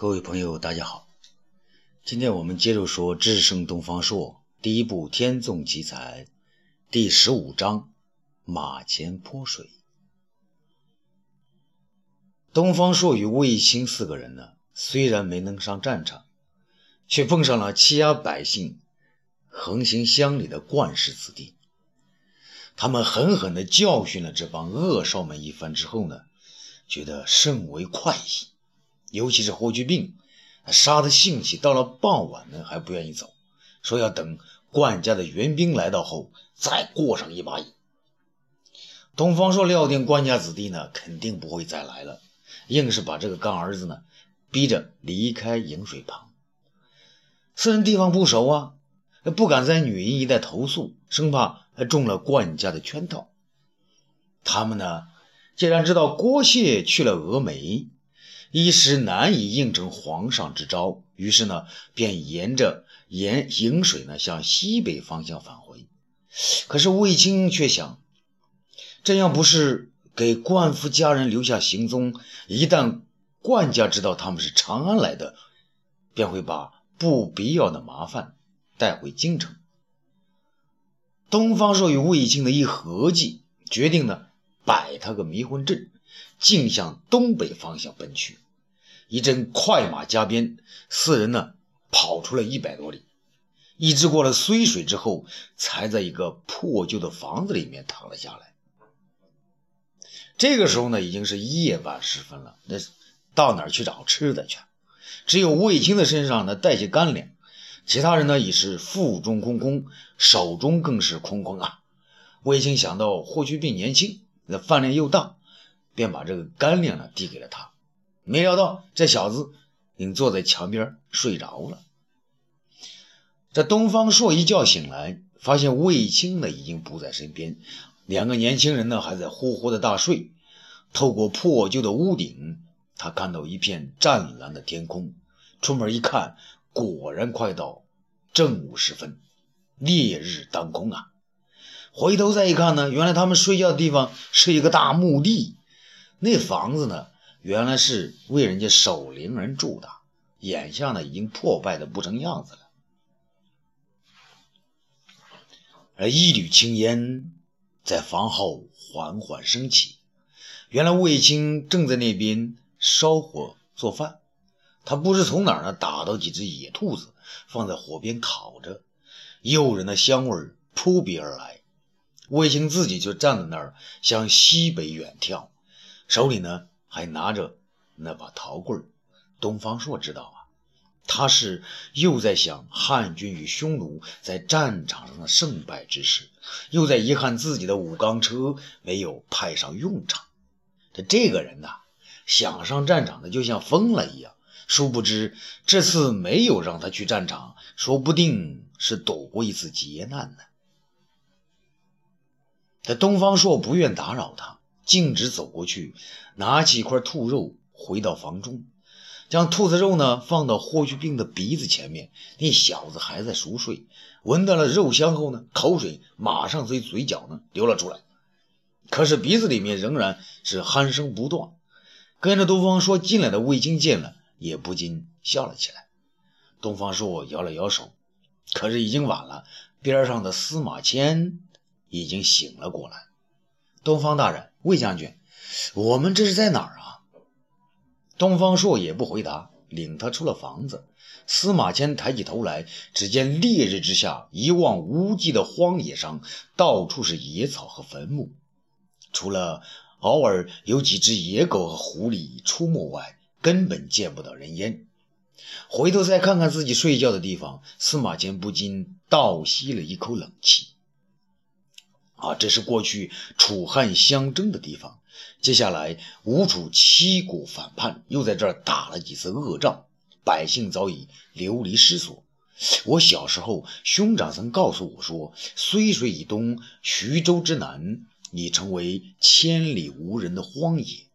各位朋友，大家好。今天我们接着说《智胜东方朔》第一部《天纵奇才》第十五章“马前泼水”。东方朔与卫青四个人呢，虽然没能上战场，却碰上了欺压百姓、横行乡里的惯世子弟。他们狠狠地教训了这帮恶少们一番之后呢，觉得甚为快意。尤其是霍去病，杀的兴起，到了傍晚呢还不愿意走，说要等冠家的援兵来到后再过上一把瘾。东方朔料定冠家子弟呢肯定不会再来了，硬是把这个干儿子呢逼着离开饮水旁。四人地方不熟啊，不敢在女营一带投宿，生怕中了冠家的圈套。他们呢，既然知道郭谢去了峨眉。一时难以应承皇上之招，于是呢，便沿着沿颍水呢向西北方向返回。可是卫青却想，这样不是给冠夫家人留下行踪？一旦冠家知道他们是长安来的，便会把不必要的麻烦带回京城。东方朔与卫青的一合计，决定呢摆他个迷魂阵。径向东北方向奔去，一阵快马加鞭，四人呢跑出了一百多里，一直过了睢水之后，才在一个破旧的房子里面躺了下来。这个时候呢，已经是夜晚时分了，那到哪儿去找吃的去？只有卫青的身上呢带些干粮，其他人呢已是腹中空空，手中更是空空啊。卫青想到霍去病年轻，那饭量又大。便把这个干粮呢递给了他，没料到这小子已经坐在墙边睡着了。这东方朔一觉醒来，发现卫青呢已经不在身边，两个年轻人呢还在呼呼的大睡。透过破旧的屋顶，他看到一片湛蓝的天空。出门一看，果然快到正午时分，烈日当空啊！回头再一看呢，原来他们睡觉的地方是一个大墓地。那房子呢，原来是为人家守灵人住的，眼下呢已经破败的不成样子了。而一缕青烟在房后缓缓升起，原来卫青正在那边烧火做饭。他不知从哪儿呢打到几只野兔子，放在火边烤着，诱人的香味扑鼻而来。卫青自己就站在那儿向西北远眺。手里呢还拿着那把陶棍东方朔知道啊，他是又在想汉军与匈奴在战场上的胜败之事，又在遗憾自己的五钢车没有派上用场。这这个人呐，想上战场的就像疯了一样。殊不知这次没有让他去战场，说不定是躲过一次劫难呢。这东方朔不愿打扰他。径直走过去，拿起一块兔肉，回到房中，将兔子肉呢放到霍去病的鼻子前面。那小子还在熟睡，闻到了肉香后呢，口水马上从嘴角呢流了出来，可是鼻子里面仍然是鼾声不断。跟着东方朔进来的魏京见了，也不禁笑了起来。东方朔摇了摇手，可是已经晚了，边上的司马迁已经醒了过来。东方大人，魏将军，我们这是在哪儿啊？东方朔也不回答，领他出了房子。司马迁抬起头来，只见烈日之下，一望无际的荒野上，到处是野草和坟墓，除了偶尔有几只野狗和狐狸出没外，根本见不到人烟。回头再看看自己睡觉的地方，司马迁不禁倒吸了一口冷气。啊，这是过去楚汉相争的地方。接下来，吴楚七国反叛，又在这儿打了几次恶仗，百姓早已流离失所。我小时候，兄长曾告诉我说，睢水以东、徐州之南已成为千里无人的荒野。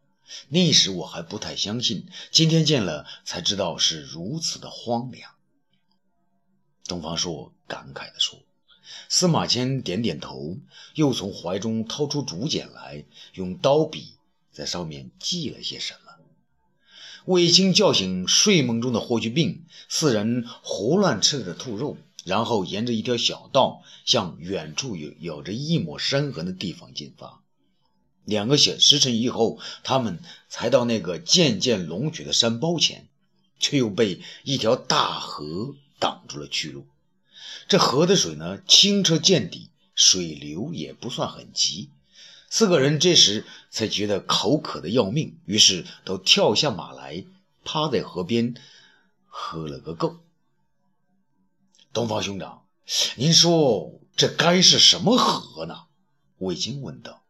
那时我还不太相信，今天见了才知道是如此的荒凉。东方朔感慨地说。司马迁点点头，又从怀中掏出竹简来，用刀笔在上面记了些什么。卫青叫醒睡梦中的霍去病，四人胡乱吃了兔肉，然后沿着一条小道向远处有有着一抹山痕的地方进发。两个小时辰以后，他们才到那个渐渐隆起的山包前，却又被一条大河挡住了去路。这河的水呢，清澈见底，水流也不算很急。四个人这时才觉得口渴的要命，于是都跳下马来，趴在河边喝了个够。东方兄长，您说这该是什么河呢？魏青问道。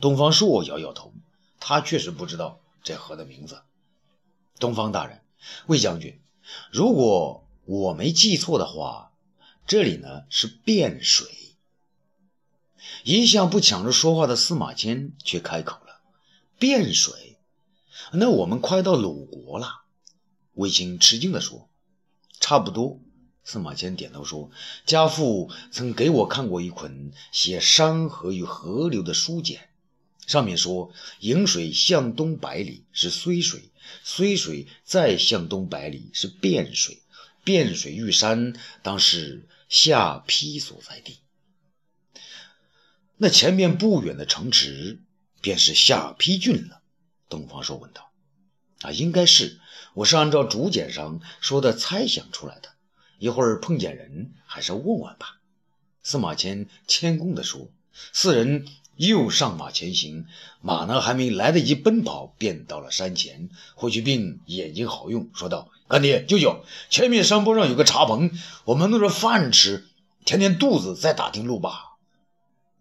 东方朔摇摇头，他确实不知道这河的名字。东方大人，魏将军，如果我没记错的话，这里呢是汴水。一向不抢着说话的司马迁却开口了：“汴水，那我们快到鲁国了。”卫青吃惊地说：“差不多。”司马迁点头说：“家父曾给我看过一捆写山河与河流的书简，上面说，颍水向东百里是睢水，睢水再向东百里是汴水，汴水遇山，当是下邳所在地。”那前面不远的城池，便是下邳郡了。东方朔问道：“啊，应该是，我是按照竹简上说的猜想出来的。一会儿碰见人，还是问问吧。”司马迁谦恭地说。四人又上马前行，马呢还没来得及奔跑，便到了山前。霍去病眼睛好用，说道：“干爹，舅舅，前面山坡上有个茶棚，我们弄着饭吃，填填肚子，再打听路吧。”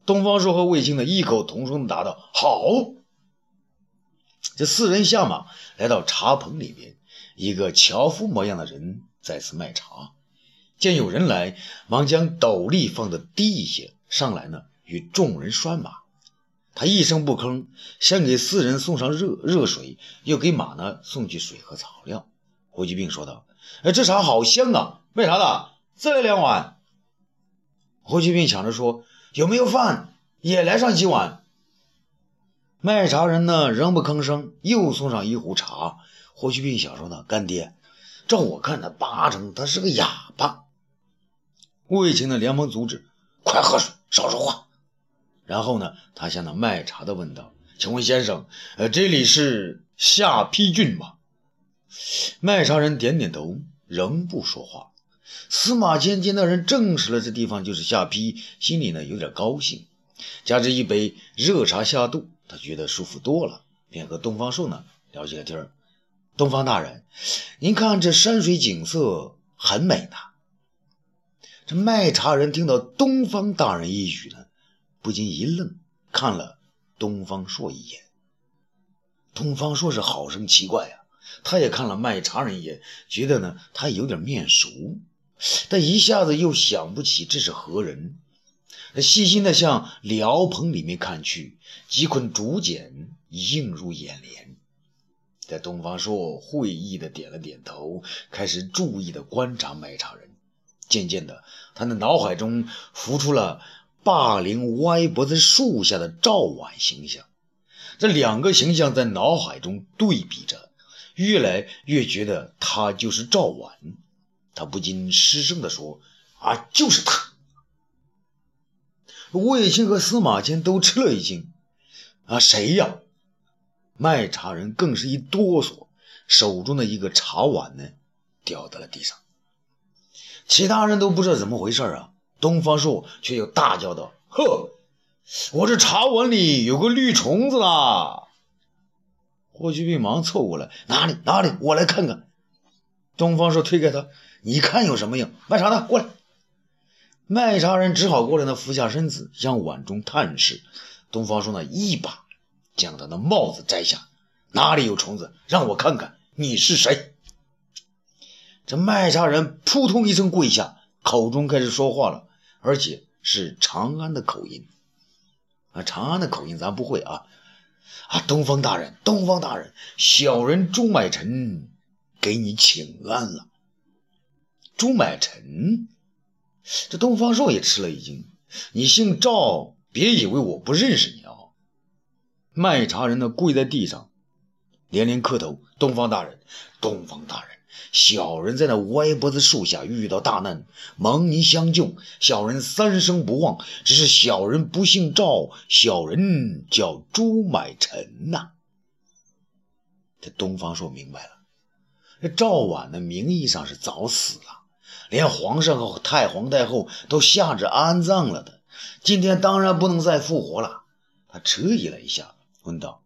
东方朔和卫青呢，异口同声地答道：“好。”这四人下马，来到茶棚里边，一个樵夫模样的人在此卖茶。见有人来，忙将斗笠放得低一些，上来呢，与众人拴马。他一声不吭，先给四人送上热热水，又给马呢送去水和草料。霍去病说道：“哎，这茶好香啊！卖茶的，再来两碗。”霍去病抢着说。有没有饭？也来上几碗。卖茶人呢，仍不吭声，又送上一壶茶。霍去病想说呢，干爹，照我看，他八成他是个哑巴。魏青呢，连忙阻止：“快喝水，少说话。”然后呢，他向那卖茶的问道：“请问先生，呃，这里是下邳郡吗？”卖茶人点点头，仍不说话。司马迁见那人证实了这地方就是下邳，心里呢有点高兴，加之一杯热茶下肚，他觉得舒服多了，便和东方朔呢聊起了天。东方大人，您看这山水景色很美呢。这卖茶人听到东方大人一语呢，不禁一愣，看了东方朔一眼。东方朔是好生奇怪呀，他也看了卖茶人一眼，觉得呢他有点面熟。但一下子又想不起这是何人，他细心的向寮棚里面看去，几捆竹简映入眼帘。在东方朔会意的点了点头，开始注意的观察卖茶人。渐渐的，他的脑海中浮出了霸凌歪脖子树下的赵婉形象。这两个形象在脑海中对比着，越来越觉得他就是赵婉。他不禁失声地说：“啊，就是他！”卫青和司马迁都吃了一惊。“啊，谁呀？”卖茶人更是一哆嗦，手中的一个茶碗呢，掉在了地上。其他人都不知道怎么回事啊。东方朔却又大叫道：“呵，我这茶碗里有个绿虫子啦！”霍去病忙凑过来：“哪里？哪里？我来看看。”东方朔推开他。你看有什么用？卖茶的过来。卖茶人只好过来，呢俯下身子向碗中探视。东方朔呢一把将他的帽子摘下，哪里有虫子？让我看看你是谁。这卖茶人扑通一声跪下，口中开始说话了，而且是长安的口音。啊，长安的口音咱不会啊。啊，东方大人，东方大人，小人朱买臣给你请安了。朱买臣，这东方朔也吃了一惊。你姓赵，别以为我不认识你啊！卖茶人呢跪在地上，连连磕头：“东方大人，东方大人，小人在那歪脖子树下遇到大难，蒙您相救，小人三生不忘。只是小人不姓赵，小人叫朱买臣呐。”这东方朔明白了，这赵婉呢，名义上是早死了，连皇上和太皇太后都下旨安葬了的，今天当然不能再复活了。他迟疑了一下，问道。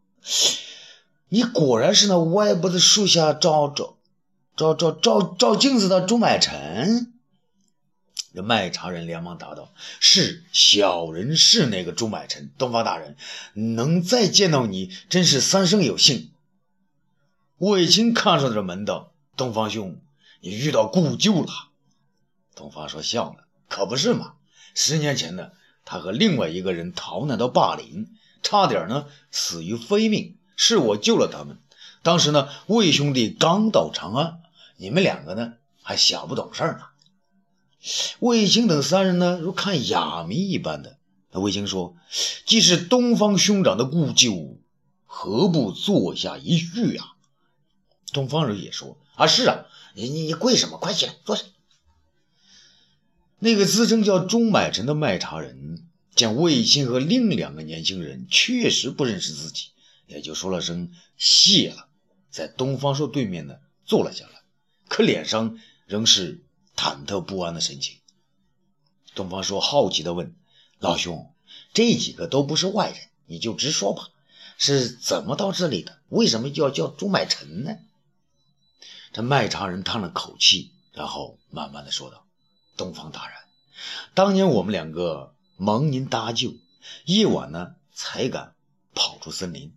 你果然是那歪脖子树下照照照照照照镜子的朱买臣？这卖茶人连忙答道：“是，小人是那个朱买臣。东方大人，能再见到你，真是三生有幸。”卫青看上这门道：“东方兄，你遇到故旧了。”东方说笑了：“可不是嘛，十年前呢，他和另外一个人逃难到霸陵，差点呢死于非命。”是我救了他们。当时呢，魏兄弟刚到长安，你们两个呢还小不懂事呢。魏青等三人呢如看哑谜一般的。那魏青说：“既是东方兄长的故旧，何不坐下一叙啊？”东方人也说：“啊，是啊，你你你跪什么？快起来坐下。”那个自称叫钟买臣的卖茶人见魏青和另两个年轻人确实不认识自己。也就说了声谢了，在东方朔对面呢坐了下来，可脸上仍是忐忑不安的神情。东方朔好奇地问：“老兄，这几个都不是外人，你就直说吧，是怎么到这里的？为什么要叫朱买臣呢？”这卖茶人叹了口气，然后慢慢的说道：“东方大人，当年我们两个蒙您搭救，夜晚呢才敢跑出森林。”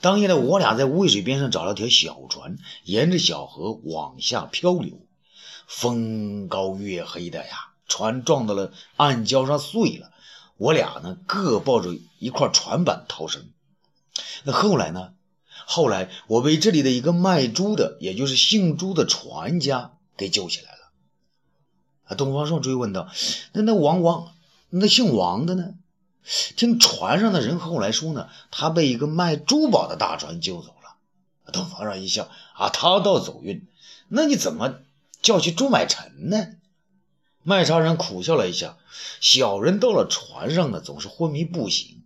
当夜呢，我俩在渭水边上找了条小船，沿着小河往下漂流。风高月黑的呀，船撞到了暗礁上碎了。我俩呢，各抱着一块船板逃生。那后来呢？后来我被这里的一个卖猪的，也就是姓朱的船家给救起来了。啊，东方朔追问道：“那那王王，那姓王的呢？”听船上的人后来说呢，他被一个卖珠宝的大船救走了。东方朔一笑啊，他倒走运。那你怎么叫去朱买臣呢？卖茶人苦笑了一下，小人到了船上呢，总是昏迷不醒，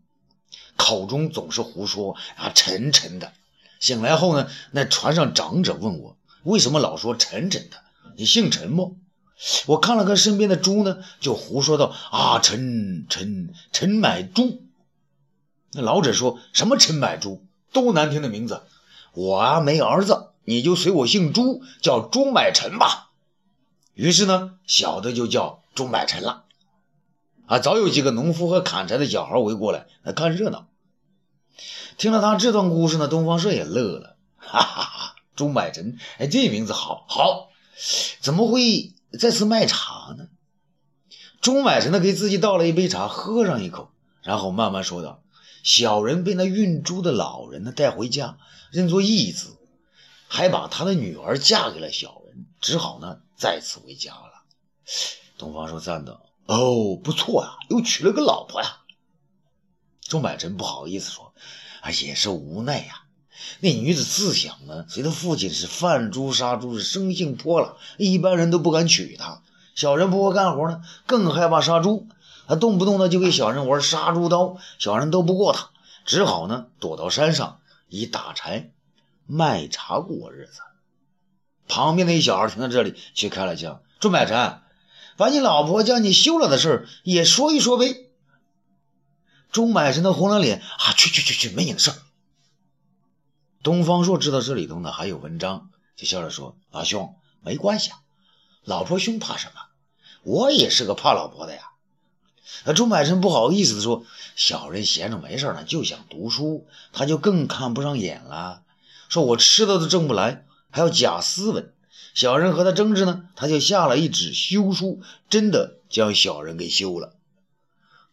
口中总是胡说啊，沉沉的。醒来后呢，那船上长者问我，为什么老说沉沉的？你姓陈不？我看了看身边的猪呢，就胡说道：“啊，陈陈陈买猪。”那老者说什么“陈买猪”，多难听的名字！我啊没儿子，你就随我姓朱，叫朱买臣吧。于是呢，小的就叫朱买臣了。啊，早有几个农夫和砍柴的小孩围过来来看热闹。听了他这段故事呢，东方朔也乐了，哈哈哈！朱买臣，哎，这名字好好，怎么会？再次卖茶呢，钟买臣呢给自己倒了一杯茶，喝上一口，然后慢慢说道：“小人被那运猪的老人呢带回家，认作义子，还把他的女儿嫁给了小人，只好呢再次回家了。”东方朔赞道：“哦，不错呀，又娶了个老婆呀。”钟买臣不好意思说：“啊，也是无奈呀。”那女子自小呢，随她父亲是贩猪杀猪，是生性泼辣，一般人都不敢娶她。小人不会干活呢，更害怕杀猪，他动不动的就给小人玩杀猪刀，小人斗不过他，只好呢躲到山上，以打柴卖茶过日子。旁边的一小孩听到这里，却开了枪：“朱买臣，把你老婆将你休了的事也说一说呗。”朱买臣都红了脸：“啊，去去去去，没你的事。”东方朔知道这里头呢还有文章，就笑着说：“老兄，没关系啊，老婆兄怕什么？我也是个怕老婆的呀。”那朱买臣不好意思的说：“小人闲着没事呢，就想读书。”他就更看不上眼了，说：“我吃的都挣不来，还要假斯文。”小人和他争执呢，他就下了一纸休书，真的将小人给休了。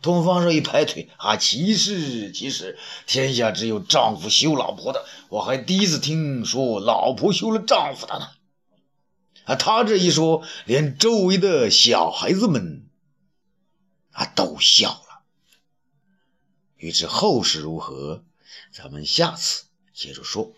东方朔一拍腿啊，其实其实天下只有丈夫休老婆的，我还第一次听说老婆休了丈夫的呢。啊，他这一说，连周围的小孩子们啊都笑了。欲知后事如何，咱们下次接着说。